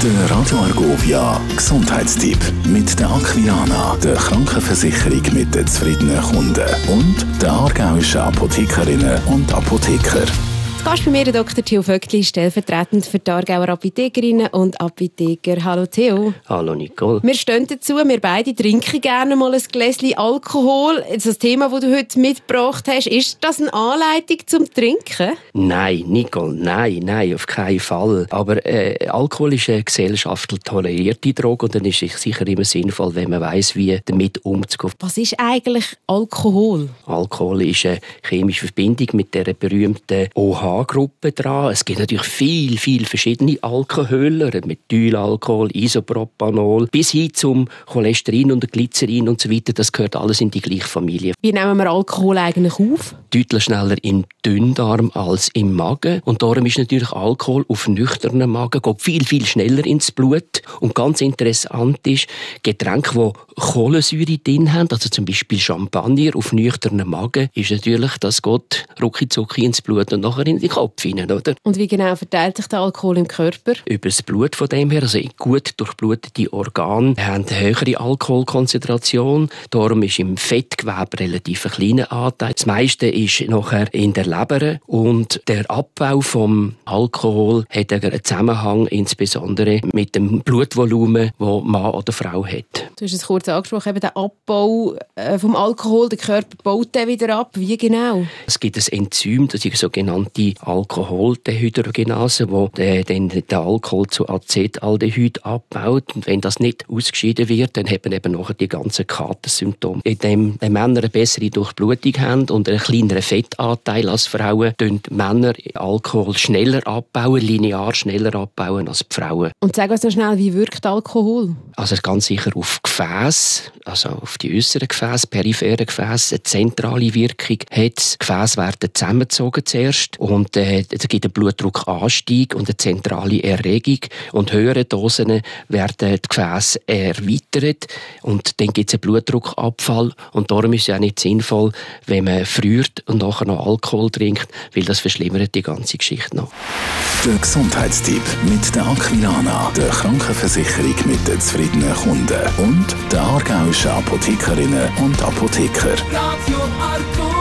Der Radio Argovia Gesundheitstipp mit der Aquilana, der Krankenversicherung mit den zufriedenen Kunden und der aargauischen Apothekerinnen und Apotheker. Gast bei mir der Dr. Theo Vöckli, stellvertretend für die Aargauer Apothekerinnen und Apotheker. Hallo Theo. Hallo Nicole. Wir stehen dazu, wir beide trinken gerne mal ein Gläschen Alkohol. Das Thema, das du heute mitgebracht hast, ist das eine Anleitung zum Trinken? Nein, Nicole, nein, nein, auf keinen Fall. Aber äh, Alkohol ist eine gesellschaftlich tolerierte Droge und dann ist es sicher immer sinnvoll, wenn man weiß, wie damit umzugehen. Was ist eigentlich Alkohol? Alkohol ist eine chemische Verbindung mit der berühmten OH gruppe dran. Es gibt natürlich viel, viel verschiedene Alkohöle, Methylalkohol, Isopropanol, bis hin zum Cholesterin und Glycerin und so weiter. Das gehört alles in die gleiche Familie. Wie nehmen wir Alkohol eigentlich auf? Deutlich schneller im Dünndarm als im Magen. Und darum ist natürlich Alkohol auf nüchternen Magen geht viel, viel schneller ins Blut. Und ganz interessant ist, Getränke, die Kohlensäure drin haben, also zum Beispiel Champagner auf nüchternen Magen, ist natürlich, das geht rucki ins Blut und nachher in den Kopf hinein, oder? Und wie genau verteilt sich der Alkohol im Körper? Über das Blut von dem her, also gut durchblutete Organe haben eine höhere Alkoholkonzentration. Darum ist im Fettgewebe relativ ein kleiner Anteil. Das meiste ist nachher in der Leber und der Abbau vom Alkohol hat einen Zusammenhang insbesondere mit dem Blutvolumen, das Mann oder Frau hat. Du hast es kurz angesprochen, eben der Abbau äh, vom Alkohol, der Körper baut den wieder ab. Wie genau? Es gibt ein Enzym, das ist die Alkoholdehydrogenase, wo der, dann den Alkohol zu Acetaldehyd abbaut. Und wenn das nicht ausgeschieden wird, dann haben eben nachher die ganzen Katersymptome. Indem die Männer eine bessere Durchblutung haben und einen kleineren Fettanteil als Frauen, tun Männer Alkohol schneller abbauen, linear schneller abbauen als die Frauen. Und sag uns noch schnell, wie wirkt Alkohol? Also ganz sicher auf Gefäß, also auf die äußeren Gefäße, periphere Gefäße, eine zentrale Wirkung hat. Die Gefäße werden zusammengezogen zuerst und äh, es gibt einen Blutdruckanstieg und eine zentrale Erregung und höhere Dosen werden die Gefäße erweitert und dann gibt es einen Blutdruckabfall und darum ist es ja nicht sinnvoll, wenn man friert und nachher noch Alkohol trinkt, weil das verschlimmert die ganze Geschichte noch. Der Gesundheitstipp mit der Aquilana, der Krankenversicherung mit den zufriedenen Kunden und der aargauischen Apothekerinnen und Apotheker. Radio Arco.